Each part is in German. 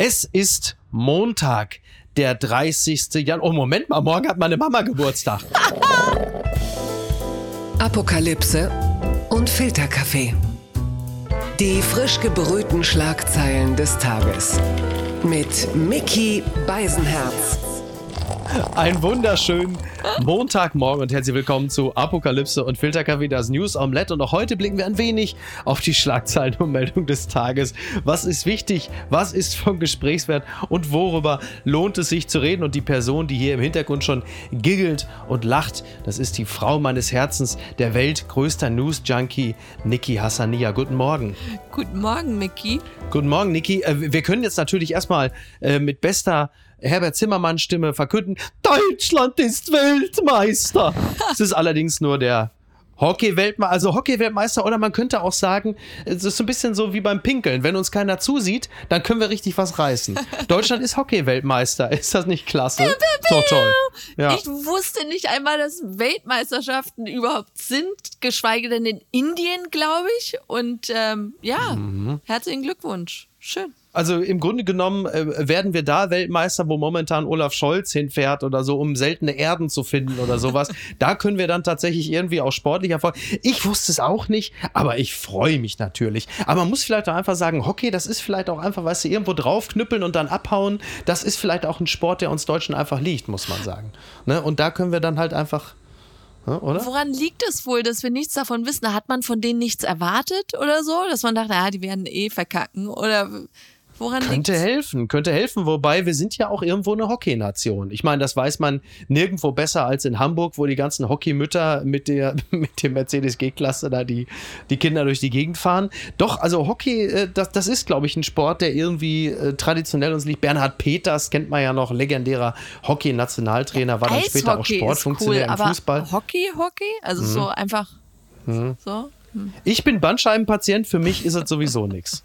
Es ist Montag, der 30. Januar. Oh, Moment mal, morgen hat meine Mama Geburtstag. Apokalypse und Filterkaffee. Die frisch gebrühten Schlagzeilen des Tages. Mit Mickey Beisenherz. Ein wunderschönen Montagmorgen und herzlich willkommen zu Apokalypse und Filterkaffee, das News Omelette. Und auch heute blicken wir ein wenig auf die Schlagzeilen und Meldung des Tages. Was ist wichtig? Was ist von Gesprächswert? Und worüber lohnt es sich zu reden? Und die Person, die hier im Hintergrund schon giggelt und lacht, das ist die Frau meines Herzens, der weltgrößter News-Junkie, Niki Hassania. Guten Morgen. Guten Morgen, Mickey. Guten Morgen, Niki. Äh, wir können jetzt natürlich erstmal äh, mit bester Herbert Zimmermann Stimme verkünden, Deutschland ist Weltmeister. Es ist allerdings nur der Hockey-Weltmeister, also Hockey-Weltmeister oder man könnte auch sagen, es ist so ein bisschen so wie beim Pinkeln. Wenn uns keiner zusieht, dann können wir richtig was reißen. Deutschland ist Hockey-Weltmeister. Ist das nicht klasse? so toll. Ja. Ich wusste nicht einmal, dass Weltmeisterschaften überhaupt sind, geschweige denn in Indien, glaube ich. Und ähm, ja, mhm. herzlichen Glückwunsch. Schön also im Grunde genommen äh, werden wir da Weltmeister, wo momentan Olaf Scholz hinfährt oder so, um seltene Erden zu finden oder sowas. da können wir dann tatsächlich irgendwie auch sportlich Erfolg. Ich wusste es auch nicht, aber ich freue mich natürlich. Aber man muss vielleicht auch einfach sagen, Hockey, das ist vielleicht auch einfach, weißt du, irgendwo draufknüppeln und dann abhauen. Das ist vielleicht auch ein Sport, der uns Deutschen einfach liegt, muss man sagen. Ne? Und da können wir dann halt einfach oder? Woran liegt es wohl, dass wir nichts davon wissen? Hat man von denen nichts erwartet oder so? Dass man dachte, ja, die werden eh verkacken? Oder Woran könnte liegt's? helfen, könnte helfen. Wobei wir sind ja auch irgendwo eine Hockeynation. Ich meine, das weiß man nirgendwo besser als in Hamburg, wo die ganzen Hockeymütter mit der mit dem Mercedes G-Klasse da die die Kinder durch die Gegend fahren. Doch, also Hockey, äh, das, das ist, glaube ich, ein Sport, der irgendwie äh, traditionell uns liegt. Bernhard Peters kennt man ja noch, legendärer Hockey-Nationaltrainer, war dann Eishockey später auch Sportfunktionär cool, im Fußball. Hockey, Hockey, also mhm. so einfach mhm. so. Hm. Ich bin Bandscheibenpatient, für mich ist es sowieso nichts.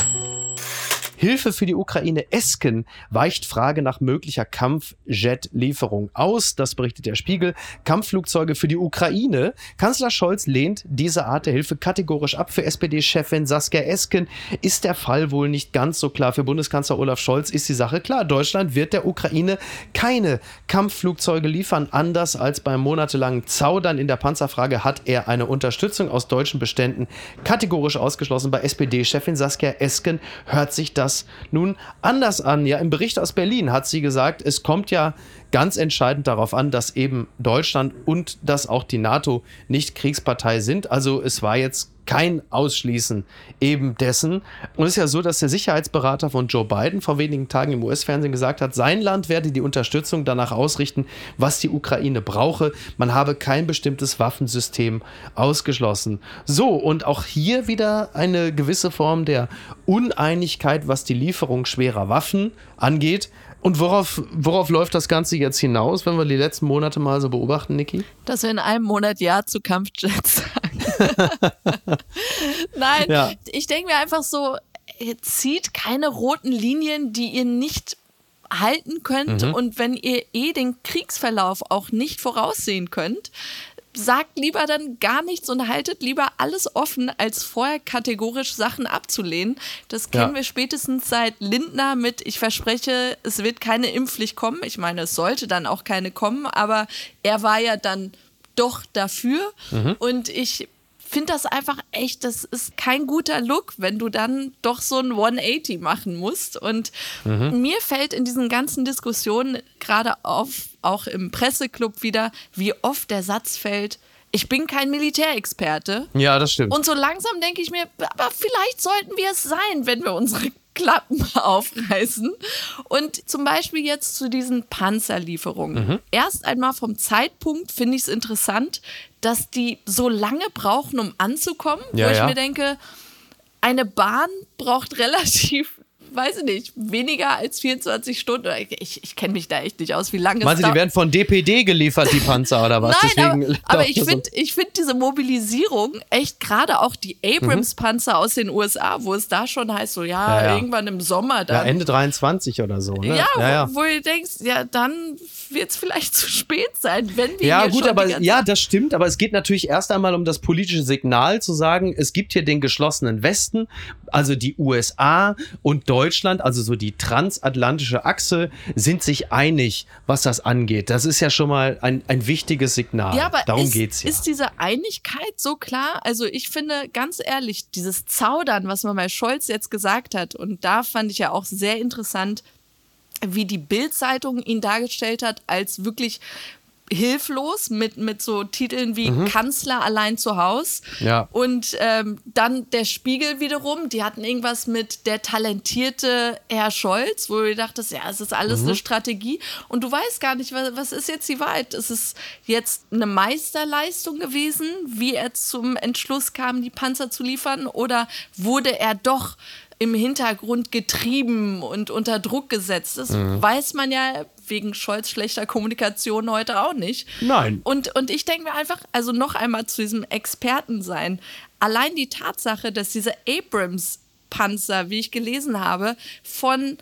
Hilfe für die Ukraine. Esken weicht Frage nach möglicher Kampfjet-Lieferung aus. Das berichtet der Spiegel. Kampfflugzeuge für die Ukraine. Kanzler Scholz lehnt diese Art der Hilfe kategorisch ab. Für SPD-Chefin Saskia Esken ist der Fall wohl nicht ganz so klar. Für Bundeskanzler Olaf Scholz ist die Sache klar. Deutschland wird der Ukraine keine Kampfflugzeuge liefern. Anders als beim monatelangen Zaudern in der Panzerfrage hat er eine Unterstützung aus deutschen Beständen kategorisch ausgeschlossen. Bei SPD-Chefin Saskia Esken hört sich das das nun anders an. Ja, im Bericht aus Berlin hat sie gesagt, es kommt ja ganz entscheidend darauf an, dass eben Deutschland und dass auch die NATO nicht Kriegspartei sind. Also es war jetzt kein Ausschließen eben dessen. Und es ist ja so, dass der Sicherheitsberater von Joe Biden vor wenigen Tagen im US-Fernsehen gesagt hat, sein Land werde die Unterstützung danach ausrichten, was die Ukraine brauche. Man habe kein bestimmtes Waffensystem ausgeschlossen. So, und auch hier wieder eine gewisse Form der Uneinigkeit, was die Lieferung schwerer Waffen angeht. Und worauf, worauf läuft das Ganze jetzt hinaus, wenn wir die letzten Monate mal so beobachten, Niki? Dass wir in einem Monat Ja zu Kampfjets sagen. Nein, ja. ich denke mir einfach so, zieht keine roten Linien, die ihr nicht halten könnt. Mhm. Und wenn ihr eh den Kriegsverlauf auch nicht voraussehen könnt, sagt lieber dann gar nichts und haltet lieber alles offen, als vorher kategorisch Sachen abzulehnen. Das kennen ja. wir spätestens seit Lindner mit, ich verspreche, es wird keine Impfpflicht kommen. Ich meine, es sollte dann auch keine kommen, aber er war ja dann doch dafür. Mhm. Und ich finde das einfach echt, das ist kein guter Look, wenn du dann doch so ein 180 machen musst. Und mhm. mir fällt in diesen ganzen Diskussionen gerade auf, auch im Presseclub wieder, wie oft der Satz fällt, ich bin kein Militärexperte. Ja, das stimmt. Und so langsam denke ich mir, aber vielleicht sollten wir es sein, wenn wir unsere Klappen aufreißen. Und zum Beispiel jetzt zu diesen Panzerlieferungen. Mhm. Erst einmal vom Zeitpunkt finde ich es interessant, dass die so lange brauchen, um anzukommen, ja, wo ich ja. mir denke, eine Bahn braucht relativ weiß ich nicht, weniger als 24 Stunden. Ich, ich kenne mich da echt nicht aus, wie lange Meinst es du, die werden von DPD geliefert, die Panzer, oder was? Nein, Deswegen aber, aber ich finde ich find diese Mobilisierung echt gerade auch die Abrams-Panzer mhm. aus den USA, wo es da schon heißt, so ja, ja, ja. irgendwann im Sommer dann. Ja, Ende 23 oder so, ne? Ja, ja, wo, wo du denkst, ja, dann wird es vielleicht zu spät sein, wenn wir Ja, gut, aber ja, das stimmt, aber es geht natürlich erst einmal um das politische Signal zu sagen, es gibt hier den geschlossenen Westen, also die USA und Deutschland, also so die transatlantische Achse, sind sich einig, was das angeht. Das ist ja schon mal ein, ein wichtiges Signal. Ja, aber Darum ist, geht's ja. Ist diese Einigkeit so klar? Also ich finde ganz ehrlich, dieses Zaudern, was man bei Scholz jetzt gesagt hat, und da fand ich ja auch sehr interessant, wie die Bild-Zeitung ihn dargestellt hat, als wirklich hilflos mit, mit so Titeln wie mhm. Kanzler allein zu Haus. Ja. Und ähm, dann der Spiegel wiederum, die hatten irgendwas mit der talentierte Herr Scholz, wo du dachtest, ja, es ist alles mhm. eine Strategie. Und du weißt gar nicht, was, was ist jetzt die Wahrheit? Ist es jetzt eine Meisterleistung gewesen, wie er zum Entschluss kam, die Panzer zu liefern? Oder wurde er doch im Hintergrund getrieben und unter Druck gesetzt. Das mhm. weiß man ja wegen Scholz schlechter Kommunikation heute auch nicht. Nein. Und, und ich denke mir einfach, also noch einmal zu diesem Experten sein. Allein die Tatsache, dass diese Abrams-Panzer, wie ich gelesen habe, von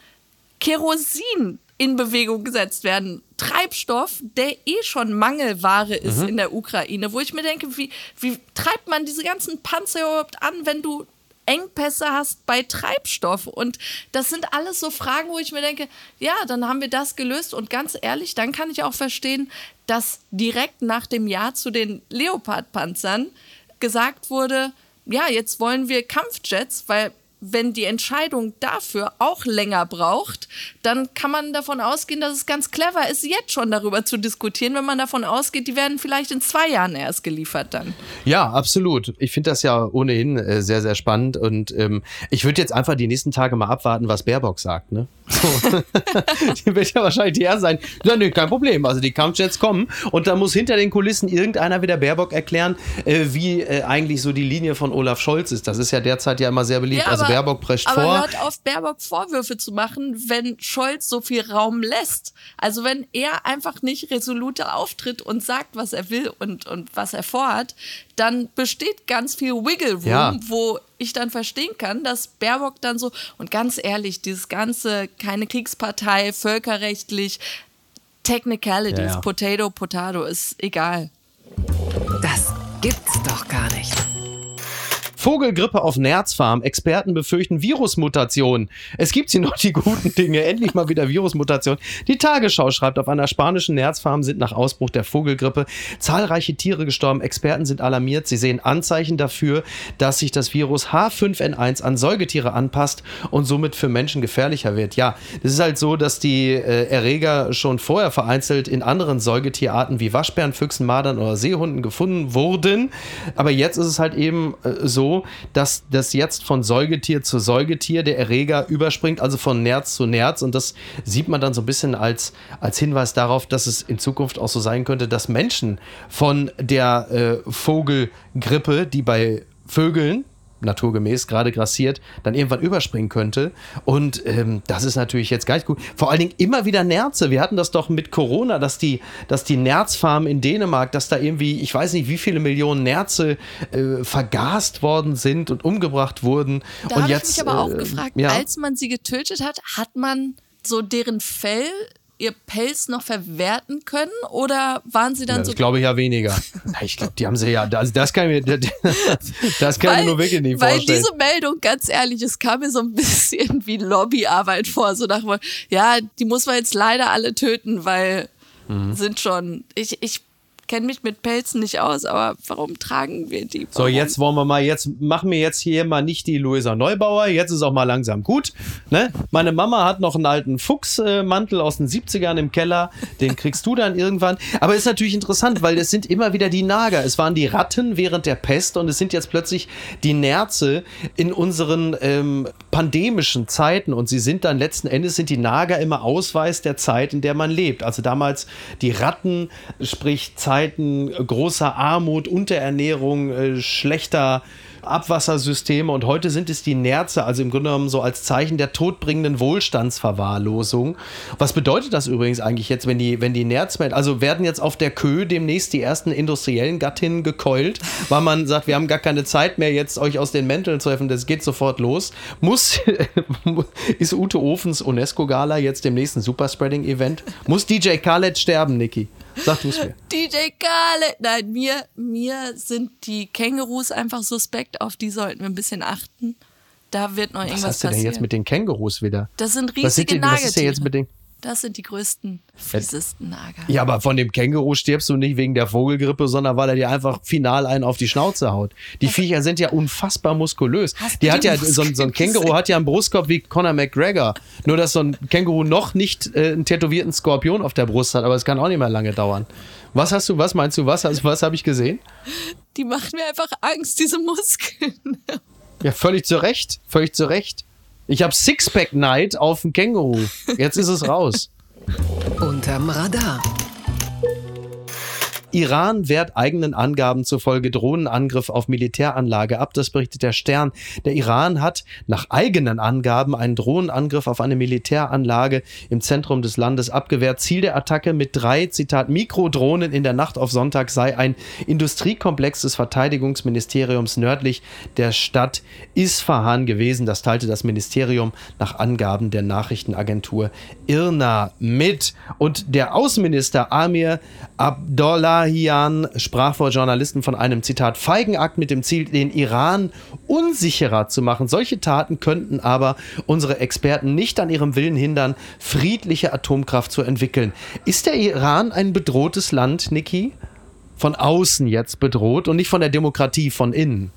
Kerosin in Bewegung gesetzt werden. Treibstoff, der eh schon Mangelware ist mhm. in der Ukraine, wo ich mir denke, wie, wie treibt man diese ganzen Panzer überhaupt an, wenn du Engpässe hast bei Treibstoff. Und das sind alles so Fragen, wo ich mir denke, ja, dann haben wir das gelöst. Und ganz ehrlich, dann kann ich auch verstehen, dass direkt nach dem Ja zu den Leopard-Panzern gesagt wurde, ja, jetzt wollen wir Kampfjets, weil wenn die Entscheidung dafür auch länger braucht, dann kann man davon ausgehen, dass es ganz clever ist, jetzt schon darüber zu diskutieren, wenn man davon ausgeht, die werden vielleicht in zwei Jahren erst geliefert dann. Ja, absolut. Ich finde das ja ohnehin äh, sehr, sehr spannend und ähm, ich würde jetzt einfach die nächsten Tage mal abwarten, was Baerbock sagt. Ne? So. die wird ja wahrscheinlich die erste sein. Ja, nee, kein Problem. Also die Kampfjets kommen und da muss hinter den Kulissen irgendeiner wieder Baerbock erklären, äh, wie äh, eigentlich so die Linie von Olaf Scholz ist. Das ist ja derzeit ja immer sehr beliebt. Ja, also Baerbock prescht aber vor. Aber hört auf, Baerbock Vorwürfe zu machen, wenn Scholz so viel Raum lässt. Also wenn er einfach nicht resoluter auftritt und sagt, was er will und, und was er vorhat, dann besteht ganz viel Wiggle Room, ja. wo ich dann verstehen kann, dass Baerbock dann so, und ganz ehrlich, dieses ganze, keine Kriegspartei, völkerrechtlich, Technicalities, ja, ja. Potato, Potato, ist egal. Das gibt's doch gar nicht. Vogelgrippe auf Nerzfarm. Experten befürchten Virusmutationen. Es gibt hier noch die guten Dinge. Endlich mal wieder Virusmutationen. Die Tagesschau schreibt, auf einer spanischen Nerzfarm sind nach Ausbruch der Vogelgrippe zahlreiche Tiere gestorben. Experten sind alarmiert. Sie sehen Anzeichen dafür, dass sich das Virus H5N1 an Säugetiere anpasst und somit für Menschen gefährlicher wird. Ja, es ist halt so, dass die äh, Erreger schon vorher vereinzelt in anderen Säugetierarten wie Waschbären, Füchsen, Madern oder Seehunden gefunden wurden. Aber jetzt ist es halt eben äh, dass das jetzt von Säugetier zu Säugetier der Erreger überspringt, also von Nerz zu Nerz. Und das sieht man dann so ein bisschen als, als Hinweis darauf, dass es in Zukunft auch so sein könnte, dass Menschen von der äh, Vogelgrippe, die bei Vögeln naturgemäß gerade grassiert, dann irgendwann überspringen könnte. Und ähm, das ist natürlich jetzt gar nicht gut. Vor allen Dingen immer wieder Nerze. Wir hatten das doch mit Corona, dass die, dass die Nerzfarm in Dänemark, dass da irgendwie, ich weiß nicht, wie viele Millionen Nerze äh, vergast worden sind und umgebracht wurden. Da habe ich mich aber auch äh, gefragt, ja. als man sie getötet hat, hat man so deren Fell ihr Pelz noch verwerten können oder waren sie dann ja, das so? Ich glaube ja weniger. ich glaube, die haben sie ja, also das kann ich mir, das kann weil, ich mir nur wirklich nicht weil vorstellen. Weil diese Meldung, ganz ehrlich, es kam mir so ein bisschen wie Lobbyarbeit vor, so nach ja, die muss man jetzt leider alle töten, weil mhm. sind schon, ich, ich kenne mich mit Pelzen nicht aus, aber warum tragen wir die? Warum? So, jetzt wollen wir mal, jetzt machen wir jetzt hier mal nicht die Luisa Neubauer, jetzt ist auch mal langsam gut. Ne? Meine Mama hat noch einen alten Fuchsmantel aus den 70ern im Keller, den kriegst du dann irgendwann. Aber ist natürlich interessant, weil es sind immer wieder die Nager. Es waren die Ratten während der Pest und es sind jetzt plötzlich die Nerze in unseren ähm, pandemischen Zeiten und sie sind dann letzten Endes sind die Nager immer Ausweis der Zeit, in der man lebt. Also damals die Ratten, sprich Zeit Zeiten großer Armut, Unterernährung, äh, schlechter Abwassersysteme und heute sind es die Nerze, also im Grunde genommen so als Zeichen der todbringenden Wohlstandsverwahrlosung. Was bedeutet das übrigens eigentlich jetzt, wenn die, wenn die Nerzmelden, also werden jetzt auf der Kö demnächst die ersten industriellen Gattinnen gekeult, weil man sagt, wir haben gar keine Zeit mehr, jetzt euch aus den Mänteln zu helfen, das geht sofort los. Muss, ist Ute Ofens UNESCO-Gala jetzt dem nächsten Superspreading-Event? Muss DJ Khaled sterben, Niki? Sag du es mir. DJ Khaled. Nein, mir, mir sind die Kängurus einfach suspekt. Auf die sollten wir ein bisschen achten. Da wird noch irgendwas passieren. Was hast du denn jetzt mit den Kängurus wieder? Das sind riesige was die, Was ist denn jetzt mit den das sind die größten, fiesesten Nager. Ja, aber von dem Känguru stirbst du nicht wegen der Vogelgrippe, sondern weil er dir einfach final einen auf die Schnauze haut. Die okay. Viecher sind ja unfassbar muskulös. Hast die hat ja, so, so, ein Känguru hat ja einen Brustkorb wie Conor McGregor. Nur, dass so ein Känguru noch nicht äh, einen tätowierten Skorpion auf der Brust hat, aber es kann auch nicht mehr lange dauern. Was hast du, was meinst du, was, also, was habe ich gesehen? Die machen mir einfach Angst, diese Muskeln. Ja, völlig zu Recht, völlig zu Recht. Ich habe Sixpack Night auf dem Känguru. Jetzt ist es raus. Unterm Radar. Iran wehrt eigenen Angaben zufolge Drohnenangriff auf Militäranlage ab. Das berichtet der Stern. Der Iran hat nach eigenen Angaben einen Drohnenangriff auf eine Militäranlage im Zentrum des Landes abgewehrt. Ziel der Attacke mit drei, Zitat, Mikrodrohnen in der Nacht auf Sonntag sei ein Industriekomplex des Verteidigungsministeriums nördlich der Stadt Isfahan gewesen. Das teilte das Ministerium nach Angaben der Nachrichtenagentur IRNA mit. Und der Außenminister Amir Abdullah Abdullahian sprach vor Journalisten von einem Zitat Feigenakt mit dem Ziel, den Iran unsicherer zu machen. Solche Taten könnten aber unsere Experten nicht an ihrem Willen hindern, friedliche Atomkraft zu entwickeln. Ist der Iran ein bedrohtes Land, Niki? Von außen jetzt bedroht und nicht von der Demokratie von innen.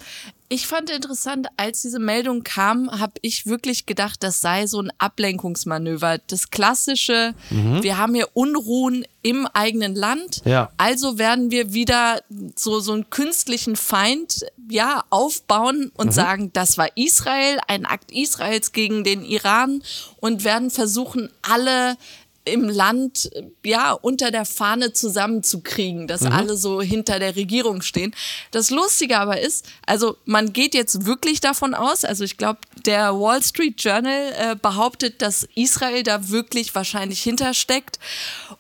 Ich fand interessant, als diese Meldung kam, habe ich wirklich gedacht, das sei so ein Ablenkungsmanöver. Das klassische, mhm. wir haben hier Unruhen im eigenen Land, ja. also werden wir wieder so, so einen künstlichen Feind ja, aufbauen und mhm. sagen, das war Israel, ein Akt Israels gegen den Iran und werden versuchen, alle im Land ja unter der Fahne zusammenzukriegen, dass mhm. alle so hinter der Regierung stehen. Das Lustige aber ist, also man geht jetzt wirklich davon aus, also ich glaube, der Wall Street Journal äh, behauptet, dass Israel da wirklich wahrscheinlich hintersteckt.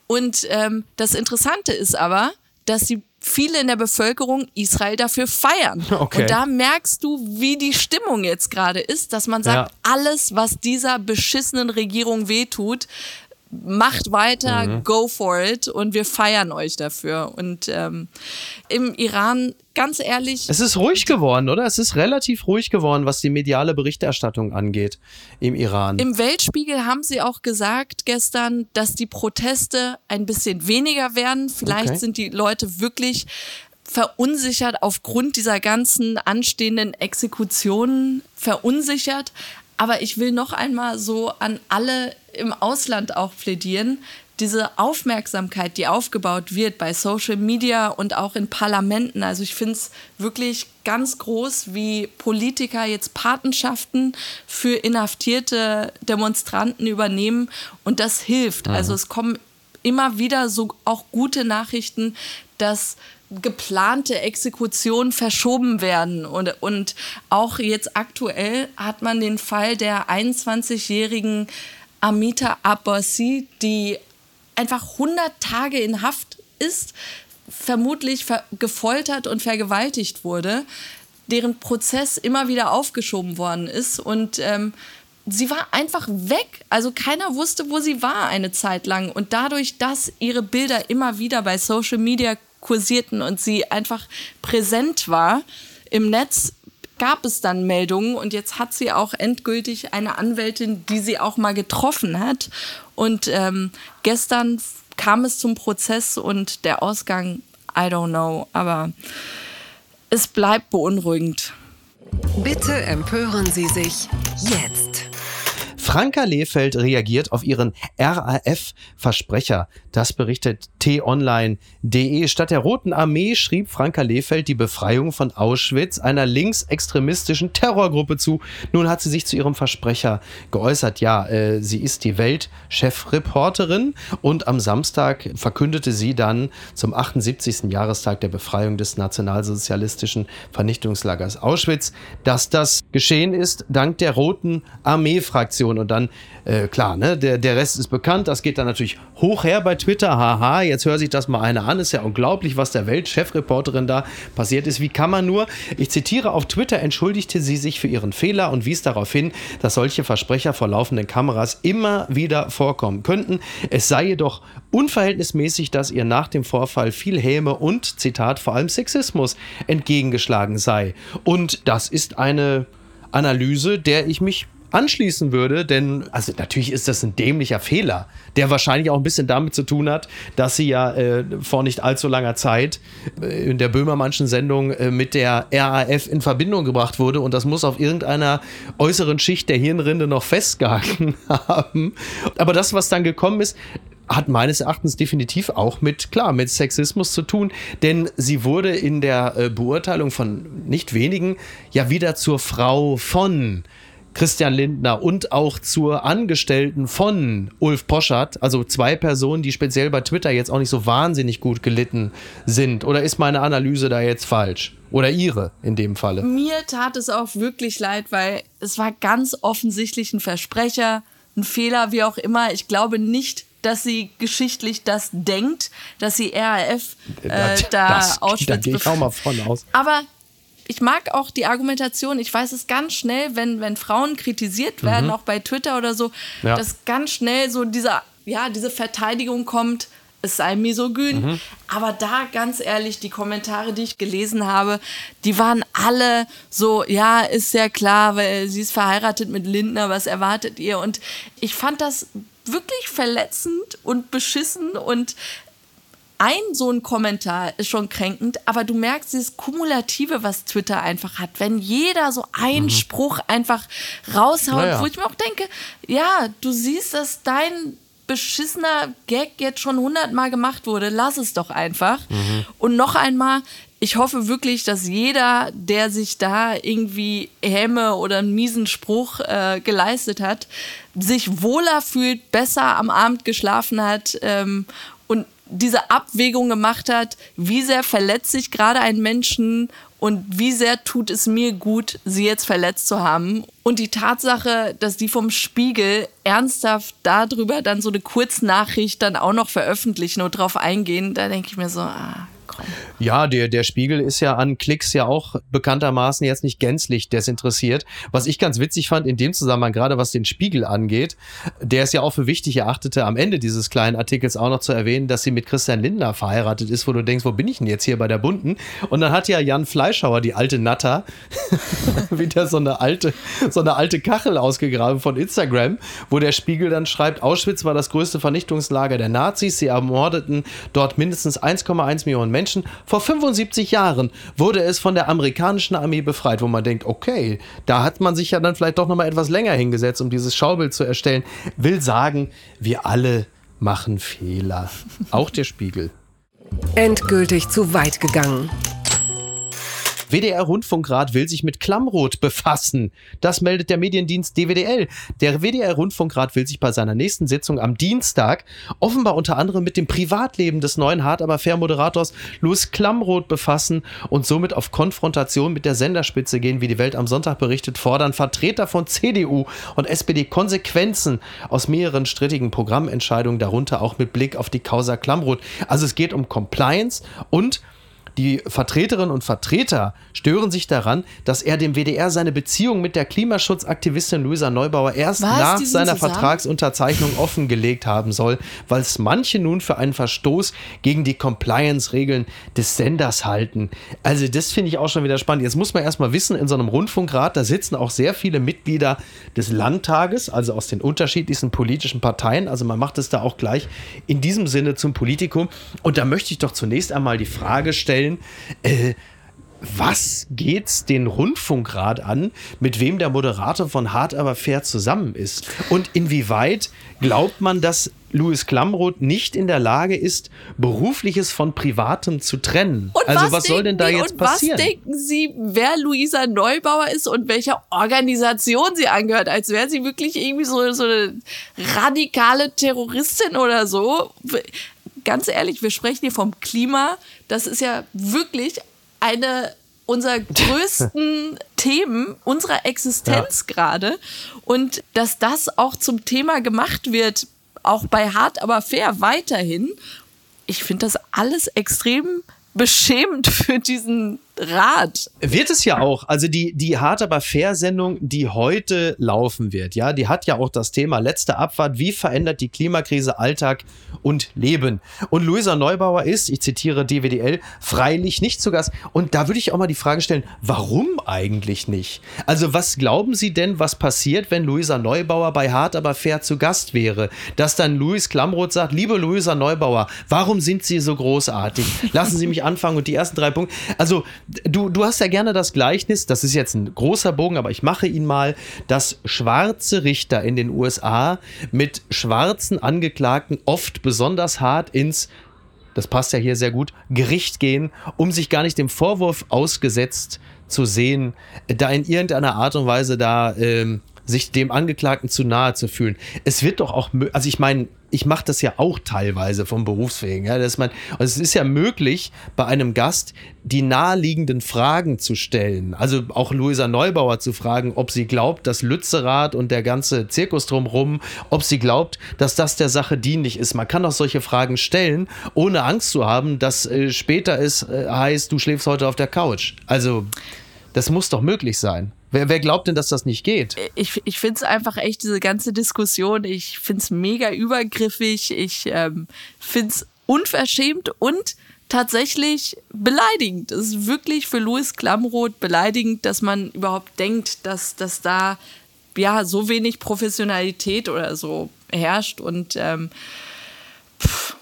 Und ähm, das Interessante ist aber, dass sie viele in der Bevölkerung Israel dafür feiern. Okay. Und da merkst du, wie die Stimmung jetzt gerade ist, dass man sagt, ja. alles, was dieser beschissenen Regierung wehtut, macht weiter, mhm. go for it und wir feiern euch dafür. Und ähm, im Iran, ganz ehrlich. Es ist ruhig geworden, oder? Es ist relativ ruhig geworden, was die mediale Berichterstattung angeht im Iran. Im Weltspiegel haben sie auch gesagt gestern, dass die Proteste ein bisschen weniger werden. Vielleicht okay. sind die Leute wirklich verunsichert aufgrund dieser ganzen anstehenden Exekutionen verunsichert. Aber ich will noch einmal so an alle im Ausland auch plädieren. Diese Aufmerksamkeit, die aufgebaut wird bei Social Media und auch in Parlamenten. Also ich finde es wirklich ganz groß, wie Politiker jetzt Patenschaften für inhaftierte Demonstranten übernehmen. Und das hilft. Mhm. Also es kommen immer wieder so auch gute Nachrichten, dass geplante Exekutionen verschoben werden. Und, und auch jetzt aktuell hat man den Fall der 21-jährigen Amita Abbasi, die einfach 100 Tage in Haft ist, vermutlich gefoltert und vergewaltigt wurde, deren Prozess immer wieder aufgeschoben worden ist und ähm, sie war einfach weg. Also keiner wusste, wo sie war eine Zeit lang. Und dadurch, dass ihre Bilder immer wieder bei Social Media kursierten und sie einfach präsent war im Netz, gab es dann Meldungen und jetzt hat sie auch endgültig eine Anwältin, die sie auch mal getroffen hat. Und ähm, gestern kam es zum Prozess und der Ausgang, I don't know, aber es bleibt beunruhigend. Bitte empören Sie sich jetzt. Franka Lehfeld reagiert auf ihren RAF-Versprecher. Das berichtet t-online.de. Statt der Roten Armee schrieb Franka Lehfeld die Befreiung von Auschwitz einer linksextremistischen Terrorgruppe zu. Nun hat sie sich zu ihrem Versprecher geäußert. Ja, äh, sie ist die Weltchefreporterin und am Samstag verkündete sie dann zum 78. Jahrestag der Befreiung des nationalsozialistischen Vernichtungslagers Auschwitz, dass das geschehen ist dank der Roten Armee-Fraktion. Und dann, äh, klar, ne, der, der Rest ist bekannt. Das geht dann natürlich hoch her bei Twitter. Haha, jetzt hör sich das mal einer an. Ist ja unglaublich, was der Weltchefreporterin da passiert ist. Wie kann man nur? Ich zitiere, auf Twitter entschuldigte sie sich für ihren Fehler und wies darauf hin, dass solche Versprecher vor laufenden Kameras immer wieder vorkommen könnten. Es sei jedoch unverhältnismäßig, dass ihr nach dem Vorfall viel Häme und, Zitat, vor allem Sexismus entgegengeschlagen sei. Und das ist eine Analyse, der ich mich anschließen würde, denn also natürlich ist das ein dämlicher Fehler, der wahrscheinlich auch ein bisschen damit zu tun hat, dass sie ja äh, vor nicht allzu langer Zeit äh, in der Böhmermannschen Sendung äh, mit der RAF in Verbindung gebracht wurde und das muss auf irgendeiner äußeren Schicht der Hirnrinde noch festgehalten haben. Aber das, was dann gekommen ist, hat meines Erachtens definitiv auch mit, klar, mit Sexismus zu tun, denn sie wurde in der äh, Beurteilung von nicht wenigen ja wieder zur Frau von Christian Lindner und auch zur Angestellten von Ulf Poschert, also zwei Personen, die speziell bei Twitter jetzt auch nicht so wahnsinnig gut gelitten sind. Oder ist meine Analyse da jetzt falsch? Oder ihre in dem Falle? Mir tat es auch wirklich leid, weil es war ganz offensichtlich ein Versprecher, ein Fehler, wie auch immer. Ich glaube nicht, dass sie geschichtlich das denkt, dass sie RAF äh, da das, Auschwitz Da gehe ich auch mal von aus. Aber ich mag auch die Argumentation, ich weiß es ganz schnell, wenn, wenn Frauen kritisiert werden, mhm. auch bei Twitter oder so, ja. dass ganz schnell so dieser, ja, diese Verteidigung kommt, es sei misogyn. Mhm. Aber da ganz ehrlich, die Kommentare, die ich gelesen habe, die waren alle so, ja, ist ja klar, weil sie ist verheiratet mit Lindner, was erwartet ihr? Und ich fand das wirklich verletzend und beschissen und ein so ein Kommentar ist schon kränkend, aber du merkst dieses Kumulative, was Twitter einfach hat. Wenn jeder so einen mhm. Spruch einfach raushaut, naja. wo ich mir auch denke, ja, du siehst, dass dein beschissener Gag jetzt schon hundertmal gemacht wurde, lass es doch einfach. Mhm. Und noch einmal, ich hoffe wirklich, dass jeder, der sich da irgendwie Hämme oder einen miesen Spruch äh, geleistet hat, sich wohler fühlt, besser am Abend geschlafen hat ähm, diese Abwägung gemacht hat, wie sehr verletzt sich gerade ein Menschen und wie sehr tut es mir gut, sie jetzt verletzt zu haben. Und die Tatsache, dass die vom Spiegel ernsthaft darüber dann so eine Kurznachricht dann auch noch veröffentlichen und drauf eingehen, da denke ich mir so, ah, ja, der, der Spiegel ist ja an Klicks ja auch bekanntermaßen jetzt nicht gänzlich desinteressiert. Was ich ganz witzig fand in dem Zusammenhang, gerade was den Spiegel angeht, der es ja auch für wichtig erachtete, am Ende dieses kleinen Artikels auch noch zu erwähnen, dass sie mit Christian Lindner verheiratet ist, wo du denkst, wo bin ich denn jetzt hier bei der Bunden? Und dann hat ja Jan Fleischhauer, die alte Natter, wieder so eine alte, so eine alte Kachel ausgegraben von Instagram, wo der Spiegel dann schreibt, Auschwitz war das größte Vernichtungslager der Nazis. Sie ermordeten dort mindestens 1,1 Millionen Menschen. Menschen. Vor 75 Jahren wurde es von der amerikanischen Armee befreit, wo man denkt, okay, da hat man sich ja dann vielleicht doch noch mal etwas länger hingesetzt, um dieses Schaubild zu erstellen. Will sagen, wir alle machen Fehler. Auch der Spiegel. Endgültig zu weit gegangen. WDR-Rundfunkrat will sich mit Klammrot befassen. Das meldet der Mediendienst DWDL. Der WDR-Rundfunkrat will sich bei seiner nächsten Sitzung am Dienstag offenbar unter anderem mit dem Privatleben des neuen Hart aber fair Moderators Louis Klammroth befassen und somit auf Konfrontation mit der Senderspitze gehen, wie die Welt am Sonntag berichtet, fordern Vertreter von CDU und SPD Konsequenzen aus mehreren strittigen Programmentscheidungen, darunter auch mit Blick auf die Causa Klammroth. Also es geht um Compliance und die Vertreterinnen und Vertreter stören sich daran, dass er dem WDR seine Beziehung mit der Klimaschutzaktivistin Luisa Neubauer erst Was, nach seiner zusammen? Vertragsunterzeichnung offengelegt haben soll, weil es manche nun für einen Verstoß gegen die Compliance-Regeln des Senders halten. Also das finde ich auch schon wieder spannend. Jetzt muss man erstmal wissen, in so einem Rundfunkrat, da sitzen auch sehr viele Mitglieder des Landtages, also aus den unterschiedlichsten politischen Parteien. Also man macht es da auch gleich in diesem Sinne zum Politikum. Und da möchte ich doch zunächst einmal die Frage stellen, stellen. Äh, was geht's den Rundfunkrat an, mit wem der Moderator von Hart aber fair zusammen ist? Und inwieweit glaubt man, dass Louis Klamroth nicht in der Lage ist, berufliches von privatem zu trennen. Und also was, was soll denn da jetzt passieren? Was denken Sie, wer Luisa Neubauer ist und welcher Organisation sie angehört? Als wäre sie wirklich irgendwie so, so eine radikale Terroristin oder so. Ganz ehrlich, wir sprechen hier vom Klima. Das ist ja wirklich eine unserer größten Themen unserer Existenz ja. gerade. Und dass das auch zum Thema gemacht wird, auch bei Hart aber fair weiterhin. Ich finde das alles extrem beschämend für diesen Rat. Wird es ja auch. Also die, die Hart aber fair Sendung, die heute laufen wird, ja, die hat ja auch das Thema letzte Abfahrt. Wie verändert die Klimakrise Alltag und Leben? Und Luisa Neubauer ist, ich zitiere DWDL, freilich nicht zu Gast. Und da würde ich auch mal die Frage stellen, warum eigentlich nicht? Also was glauben Sie denn, was passiert, wenn Luisa Neubauer bei Hart aber fair zu Gast wäre? Dass dann Luis Klamroth sagt, liebe Luisa Neubauer, warum sind Sie so großartig? Lassen Sie mich anfangen und die ersten drei Punkte. Also du, du hast ja gerne das Gleichnis, das ist jetzt ein großer Bogen, aber ich mache ihn mal, dass schwarze Richter in den USA mit schwarzen Angeklagten oft besonders hart ins das passt ja hier sehr gut, Gericht gehen, um sich gar nicht dem Vorwurf ausgesetzt zu sehen, da in irgendeiner Art und Weise da ähm, sich dem Angeklagten zu nahe zu fühlen. Es wird doch auch, also ich meine, ich mache das ja auch teilweise vom Berufswegen. Ja, dass man, also es ist ja möglich, bei einem Gast die naheliegenden Fragen zu stellen. Also auch Luisa Neubauer zu fragen, ob sie glaubt, dass Lützerath und der ganze Zirkus drumherum, ob sie glaubt, dass das der Sache dienlich ist. Man kann auch solche Fragen stellen, ohne Angst zu haben, dass äh, später es äh, heißt, du schläfst heute auf der Couch. Also das muss doch möglich sein. Wer, wer glaubt denn, dass das nicht geht? Ich, ich finde es einfach echt, diese ganze Diskussion, ich finde es mega übergriffig, ich ähm, finde es unverschämt und tatsächlich beleidigend. Es ist wirklich für Louis Klamroth beleidigend, dass man überhaupt denkt, dass, dass da ja so wenig Professionalität oder so herrscht und ähm, pff,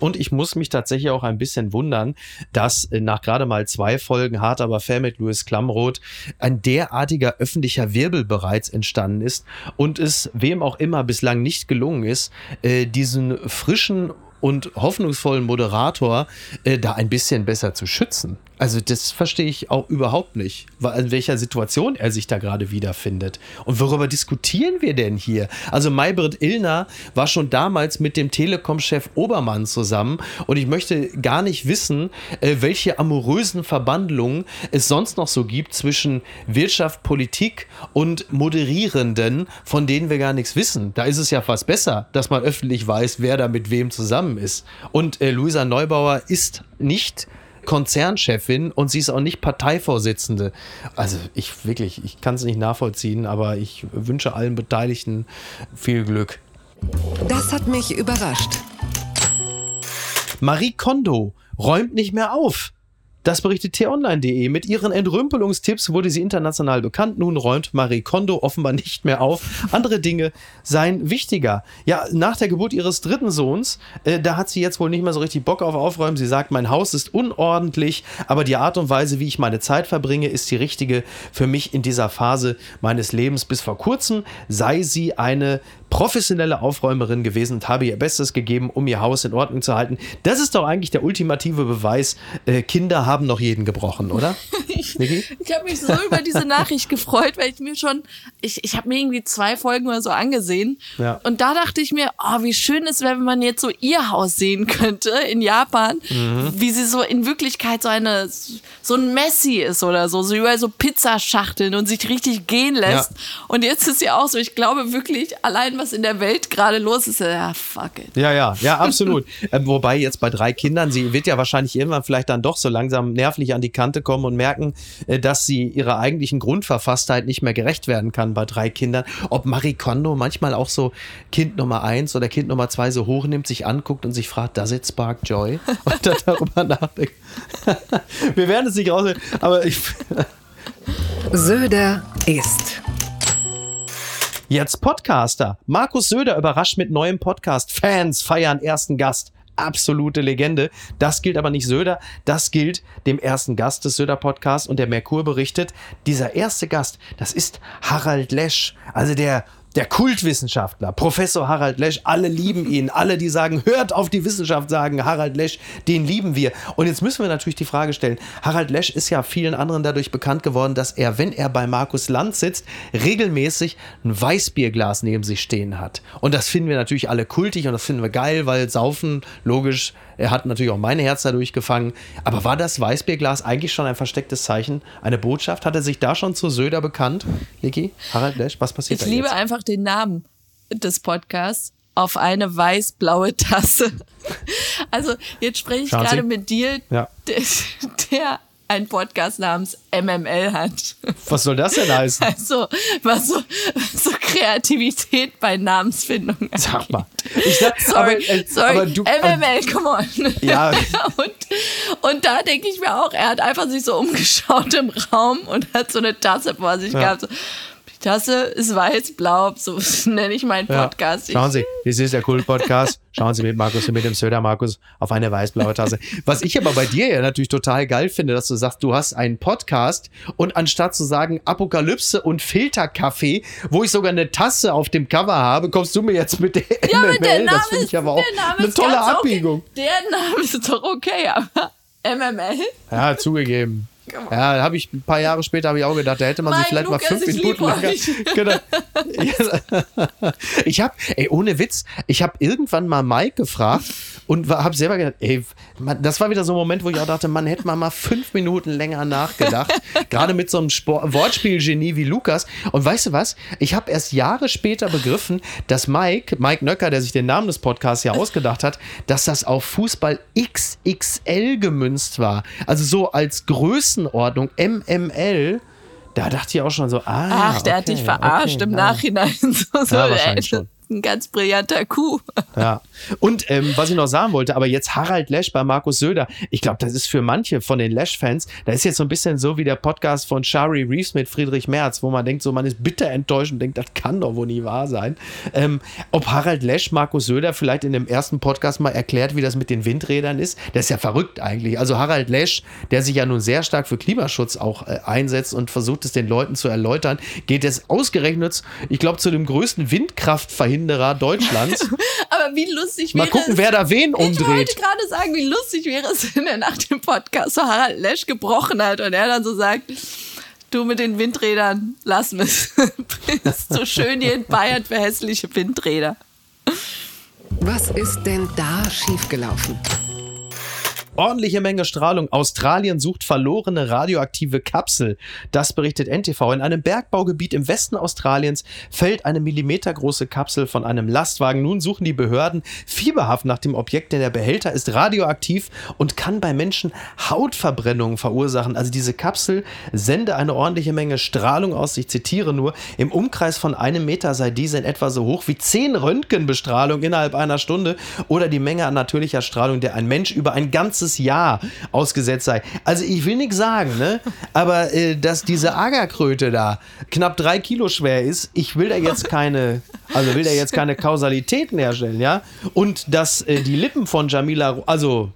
und ich muss mich tatsächlich auch ein bisschen wundern, dass äh, nach gerade mal zwei Folgen Hart aber fair mit Louis Klamroth ein derartiger öffentlicher Wirbel bereits entstanden ist und es wem auch immer bislang nicht gelungen ist, äh, diesen frischen und hoffnungsvollen Moderator äh, da ein bisschen besser zu schützen. Also das verstehe ich auch überhaupt nicht, in welcher Situation er sich da gerade wiederfindet. Und worüber diskutieren wir denn hier? Also Maybrit Illner war schon damals mit dem Telekom-Chef Obermann zusammen und ich möchte gar nicht wissen, äh, welche amorösen Verbandlungen es sonst noch so gibt zwischen Wirtschaft, Politik und Moderierenden, von denen wir gar nichts wissen. Da ist es ja fast besser, dass man öffentlich weiß, wer da mit wem zusammen ist. Und äh, Luisa Neubauer ist nicht Konzernchefin und sie ist auch nicht Parteivorsitzende. Also ich wirklich, ich kann es nicht nachvollziehen, aber ich wünsche allen Beteiligten viel Glück. Das hat mich überrascht. Marie Kondo räumt nicht mehr auf. Das berichtet t-online.de. Mit ihren Entrümpelungstipps wurde sie international bekannt. Nun räumt Marie Kondo offenbar nicht mehr auf. Andere Dinge seien wichtiger. Ja, nach der Geburt ihres dritten Sohns, äh, da hat sie jetzt wohl nicht mehr so richtig Bock auf Aufräumen. Sie sagt, mein Haus ist unordentlich, aber die Art und Weise, wie ich meine Zeit verbringe, ist die richtige für mich in dieser Phase meines Lebens. Bis vor kurzem sei sie eine professionelle Aufräumerin gewesen und habe ihr Bestes gegeben, um ihr Haus in Ordnung zu halten. Das ist doch eigentlich der ultimative Beweis. Äh, Kinder haben noch jeden gebrochen, oder? ich ich habe mich so über diese Nachricht gefreut, weil ich mir schon, ich, ich habe mir irgendwie zwei Folgen oder so angesehen. Ja. Und da dachte ich mir, oh, wie schön es wäre, wenn man jetzt so ihr Haus sehen könnte in Japan, mhm. wie sie so in Wirklichkeit so eine, so ein Messi ist oder so, so überall so Pizzaschachteln und sich richtig gehen lässt. Ja. Und jetzt ist ja auch so, ich glaube wirklich, allein was in der Welt gerade los ist, ja, fuck it. Ja, ja, ja, absolut. äh, wobei jetzt bei drei Kindern, sie wird ja wahrscheinlich irgendwann vielleicht dann doch so langsam nervlich an die Kante kommen und merken, äh, dass sie ihrer eigentlichen Grundverfasstheit nicht mehr gerecht werden kann bei drei Kindern. Ob Marie Kondo manchmal auch so Kind Nummer eins oder Kind Nummer zwei so hochnimmt, sich anguckt und sich fragt, does it spark joy? Und dann darüber nachdenkt. Wir werden es nicht raus, aber ich. Söder ist. Jetzt Podcaster. Markus Söder überrascht mit neuem Podcast. Fans feiern ersten Gast. absolute Legende. Das gilt aber nicht Söder, das gilt dem ersten Gast des Söder-Podcasts und der Merkur berichtet, dieser erste Gast, das ist Harald Lesch, also der der Kultwissenschaftler, Professor Harald Lesch, alle lieben ihn. Alle, die sagen, hört auf die Wissenschaft, sagen, Harald Lesch, den lieben wir. Und jetzt müssen wir natürlich die Frage stellen, Harald Lesch ist ja vielen anderen dadurch bekannt geworden, dass er, wenn er bei Markus Land sitzt, regelmäßig ein Weißbierglas neben sich stehen hat. Und das finden wir natürlich alle kultig und das finden wir geil, weil Saufen, logisch, er hat natürlich auch meine Herz dadurch gefangen. Aber war das Weißbierglas eigentlich schon ein verstecktes Zeichen, eine Botschaft? Hat er sich da schon zu Söder bekannt? Niki, Harald Lesch, was passiert ich da? Ich liebe einfach den Namen des Podcasts auf eine weiß-blaue Tasse. Also jetzt spreche ich gerade mit dir, ja. der, der einen Podcast namens MML hat. Was soll das denn heißen? Also, was so, so Kreativität bei Namensfindung angeht. Sag mal. Ich sag, sorry, aber, äh, sorry. Aber du, MML, come on. Ja. und, und da denke ich mir auch, er hat einfach sich so umgeschaut im Raum und hat so eine Tasse vor sich ja. gehabt. So, Tasse ist weiß-blau, so nenne ich meinen Podcast. Ja. Schauen Sie, das ist der Cool-Podcast. Schauen Sie mit Markus und mit dem Söder Markus auf eine weiß-blaue Tasse. Was ich aber bei dir ja natürlich total geil finde, dass du sagst, du hast einen Podcast und anstatt zu sagen Apokalypse und Filterkaffee, wo ich sogar eine Tasse auf dem Cover habe, kommst du mir jetzt mit der ja, MML. Der Name das finde ich aber auch eine tolle Abbiegung. Okay. Der Name ist doch okay, aber MML? Ja, zugegeben. Ja, habe ich ein paar Jahre später habe ich auch gedacht, da hätte man mein sich vielleicht Lukas, mal fünf Minuten länger. Genau. Ich habe, ey, ohne Witz, ich habe irgendwann mal Mike gefragt und habe selber gedacht, ey, man, das war wieder so ein Moment, wo ich auch dachte, man hätte mal mal fünf Minuten länger nachgedacht. Gerade mit so einem Wortspielgenie wie Lukas. Und weißt du was? Ich habe erst Jahre später begriffen, dass Mike, Mike Nöcker, der sich den Namen des Podcasts ja ausgedacht hat, dass das auf Fußball XXL gemünzt war. Also so als Größen Größenordnung MML, da dachte ich auch schon so, ah. Ach, der okay, hat dich verarscht okay, im. Nachhinein. So, so, ja, wahrscheinlich schon ein ganz brillanter Coup. Ja. Und ähm, was ich noch sagen wollte, aber jetzt Harald Lesch bei Markus Söder, ich glaube, das ist für manche von den Lesch-Fans, da ist jetzt so ein bisschen so wie der Podcast von Shari Reeves mit Friedrich Merz, wo man denkt, so man ist bitter enttäuscht und denkt, das kann doch wohl nie wahr sein. Ähm, ob Harald Lesch Markus Söder vielleicht in dem ersten Podcast mal erklärt, wie das mit den Windrädern ist, das ist ja verrückt eigentlich. Also Harald Lesch, der sich ja nun sehr stark für Klimaschutz auch äh, einsetzt und versucht es den Leuten zu erläutern, geht es ausgerechnet, ich glaube, zu dem größten Windkraftverhinderer Behinderer Deutschlands. Aber wie lustig wäre Mal gucken, es, wer da wen umdreht. Ich wollte gerade sagen, wie lustig wäre es, wenn er nach dem Podcast so Harald Lesch gebrochen hat und er dann so sagt, du mit den Windrädern, lass mich. Bist so schön hier in Bayern für hässliche Windräder. Was ist denn da schiefgelaufen? Ordentliche Menge Strahlung. Australien sucht verlorene radioaktive Kapsel. Das berichtet NTV. In einem Bergbaugebiet im Westen Australiens fällt eine millimetergroße Kapsel von einem Lastwagen. Nun suchen die Behörden fieberhaft nach dem Objekt, denn der Behälter ist radioaktiv und kann bei Menschen Hautverbrennungen verursachen. Also diese Kapsel sende eine ordentliche Menge Strahlung aus. Ich zitiere nur, im Umkreis von einem Meter sei diese in etwa so hoch wie zehn Röntgenbestrahlung innerhalb einer Stunde oder die Menge an natürlicher Strahlung, der ein Mensch über ein ganzes ganzes Jahr ausgesetzt sei. Also ich will nichts sagen, ne? Aber äh, dass diese Agerkröte da knapp drei Kilo schwer ist, ich will da jetzt keine, also will da jetzt keine Kausalitäten herstellen, ja? Und dass äh, die Lippen von Jamila, also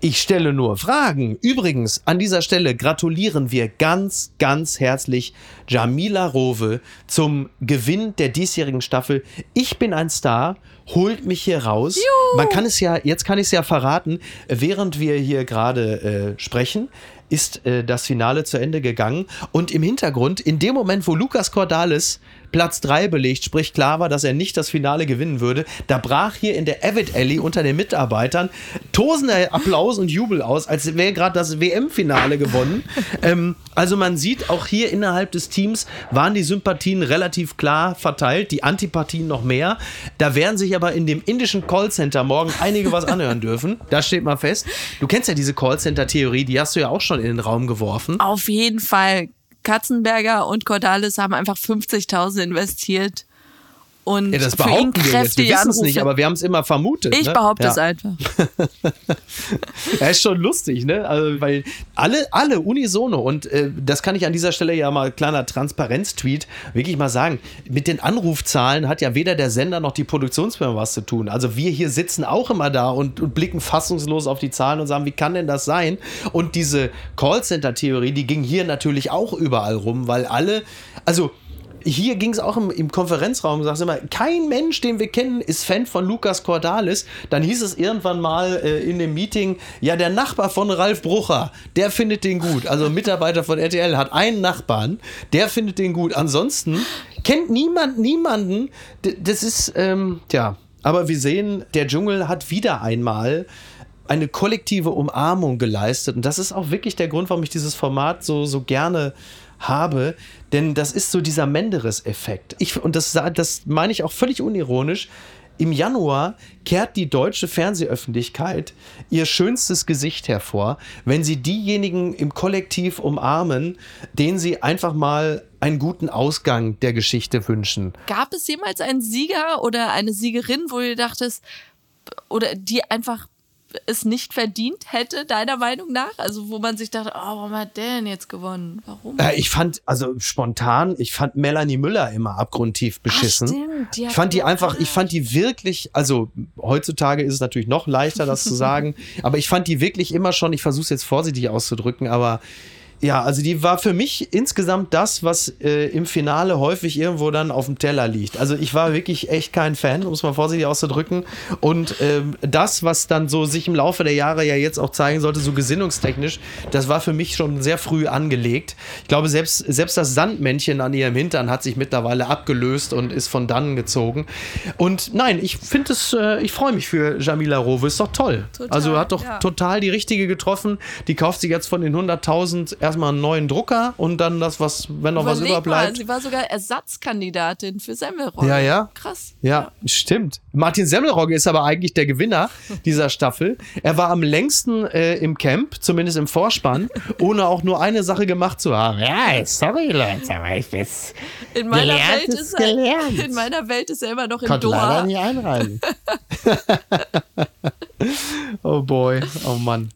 ich stelle nur Fragen. Übrigens, an dieser Stelle gratulieren wir ganz, ganz herzlich Jamila Rowe zum Gewinn der diesjährigen Staffel. Ich bin ein Star holt mich hier raus. Juhu. Man kann es ja, jetzt kann ich es ja verraten, während wir hier gerade äh, sprechen, ist äh, das Finale zu Ende gegangen. Und im Hintergrund, in dem Moment, wo Lukas Cordalis Platz 3 belegt, sprich klar war, dass er nicht das Finale gewinnen würde. Da brach hier in der Avid Alley unter den Mitarbeitern tosender Applaus und Jubel aus, als wäre gerade das WM-Finale gewonnen. ähm, also man sieht auch hier innerhalb des Teams waren die Sympathien relativ klar verteilt, die Antipathien noch mehr. Da werden sich aber in dem indischen Callcenter morgen einige was anhören dürfen. Da steht mal fest. Du kennst ja diese Callcenter-Theorie, die hast du ja auch schon in den Raum geworfen. Auf jeden Fall Katzenberger und Cordalis haben einfach 50.000 investiert und ja, das behaupten wir jetzt. Wir wissen es nicht, aber wir haben es immer vermutet. ich ne? behaupte ja. es einfach. Ja, ist schon lustig, ne? Also, weil alle, alle unisono und äh, das kann ich an dieser Stelle ja mal kleiner Transparenz-Tweet wirklich mal sagen. Mit den Anrufzahlen hat ja weder der Sender noch die Produktionsfirma was zu tun. Also wir hier sitzen auch immer da und, und blicken fassungslos auf die Zahlen und sagen, wie kann denn das sein? Und diese Callcenter-Theorie, die ging hier natürlich auch überall rum, weil alle, also hier ging es auch im, im Konferenzraum, sagst immer, kein Mensch, den wir kennen, ist Fan von Lukas Cordalis. Dann hieß es irgendwann mal äh, in dem Meeting, ja, der Nachbar von Ralf Brucher, der findet den gut. Also ein Mitarbeiter von RTL hat einen Nachbarn, der findet den gut. Ansonsten kennt niemand niemanden. D das ist, ähm, tja, aber wir sehen, der Dschungel hat wieder einmal eine kollektive Umarmung geleistet. Und das ist auch wirklich der Grund, warum ich dieses Format so, so gerne habe. Denn das ist so dieser Menderes-Effekt. Und das, das meine ich auch völlig unironisch. Im Januar kehrt die deutsche Fernsehöffentlichkeit ihr schönstes Gesicht hervor, wenn sie diejenigen im Kollektiv umarmen, denen sie einfach mal einen guten Ausgang der Geschichte wünschen. Gab es jemals einen Sieger oder eine Siegerin, wo du dachtest, oder die einfach es nicht verdient hätte, deiner Meinung nach? Also wo man sich dachte, oh, warum hat der denn jetzt gewonnen? Warum? Äh, ich fand, also spontan, ich fand Melanie Müller immer abgrundtief beschissen. Ach, stimmt, ich fand die einfach, ich fand die wirklich, also heutzutage ist es natürlich noch leichter, das zu sagen, aber ich fand die wirklich immer schon, ich versuche es jetzt vorsichtig auszudrücken, aber ja, also die war für mich insgesamt das, was äh, im Finale häufig irgendwo dann auf dem Teller liegt. Also ich war wirklich echt kein Fan, um es mal vorsichtig auszudrücken. Und ähm, das, was dann so sich im Laufe der Jahre ja jetzt auch zeigen sollte, so gesinnungstechnisch, das war für mich schon sehr früh angelegt. Ich glaube, selbst, selbst das Sandmännchen an ihrem Hintern hat sich mittlerweile abgelöst und ist von dannen gezogen. Und nein, ich finde es, äh, ich freue mich für Jamila Rowe, ist doch toll. Total, also hat doch ja. total die richtige getroffen. Die kauft sich jetzt von den 100.000 erstmal einen neuen Drucker und dann das, was, wenn noch was Überleg mal, überbleibt. sie war sogar Ersatzkandidatin für Semmelrogge. Ja, ja. Krass. Ja, stimmt. Martin Semmelrogge ist aber eigentlich der Gewinner dieser Staffel. Er war am längsten äh, im Camp, zumindest im Vorspann, ohne auch nur eine Sache gemacht zu haben. Ja, sorry Leute, aber ich weiß, In meiner, Gelernt Welt ist er, gelernt. in meiner Welt ist er immer noch in konnte leider Doha. nicht einreisen. oh boy, oh Mann.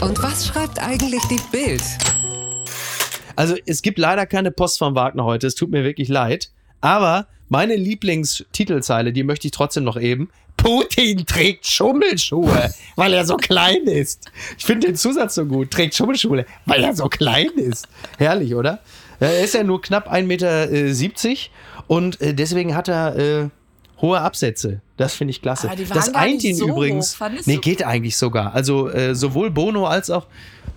Und was schreibt eigentlich die Bild? Also es gibt leider keine Post von Wagner heute, es tut mir wirklich leid. Aber meine Lieblingstitelzeile, die möchte ich trotzdem noch eben. Putin trägt Schummelschuhe, weil er so klein ist. Ich finde den Zusatz so gut. Trägt Schummelschuhe, weil er so klein ist. Herrlich, oder? Er ist ja nur knapp 1,70 Meter äh, und äh, deswegen hat er äh, hohe Absätze. Das finde ich klasse. Das eint ihn so übrigens. hoch, nee, geht eigentlich sogar. Also äh, sowohl Bono als auch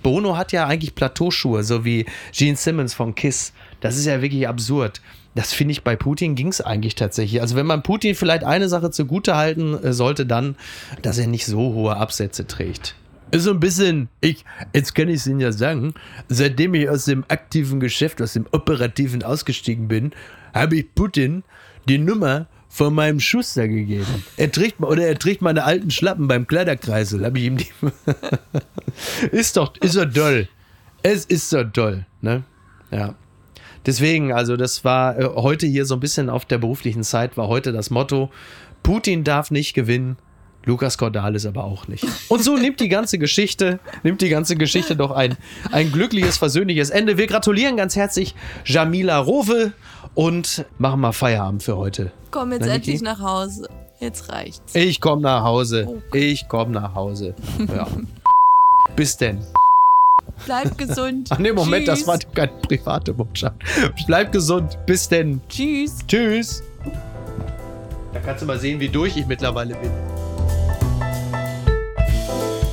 Bono hat ja eigentlich Plateauschuhe, so wie Gene Simmons von Kiss. Das ist ja wirklich absurd. Das finde ich bei Putin ging es eigentlich tatsächlich. Also wenn man Putin vielleicht eine Sache zugute halten äh, sollte, dann, dass er nicht so hohe Absätze trägt. Ist so ein bisschen, ich, jetzt kann ich es Ihnen ja sagen, seitdem ich aus dem aktiven Geschäft, aus dem operativen ausgestiegen bin, habe ich Putin die Nummer von meinem Schuster gegeben. Er trägt oder er trägt meine alten Schlappen beim Kleiderkreisel. Habe ich ihm die. ist doch, ist doch toll. Es ist so toll, ne? Ja. Deswegen, also das war äh, heute hier so ein bisschen auf der beruflichen Zeit, war heute das Motto, Putin darf nicht gewinnen, Lukas Cordalis aber auch nicht. Und so nimmt die ganze Geschichte, nimmt die ganze Geschichte doch ein, ein glückliches, versöhnliches Ende. Wir gratulieren ganz herzlich Jamila Rowe und machen mal Feierabend für heute. Komm jetzt Na, endlich nach Hause. Jetzt reicht's. Ich komme nach Hause. Oh. Ich komme nach Hause. Ja. Bis denn. Bleib gesund. Ach nee, Moment, Tschüss. das war keine private Botschaft. Bleib gesund. Bis denn. Tschüss. Tschüss. Da kannst du mal sehen, wie durch ich mittlerweile bin.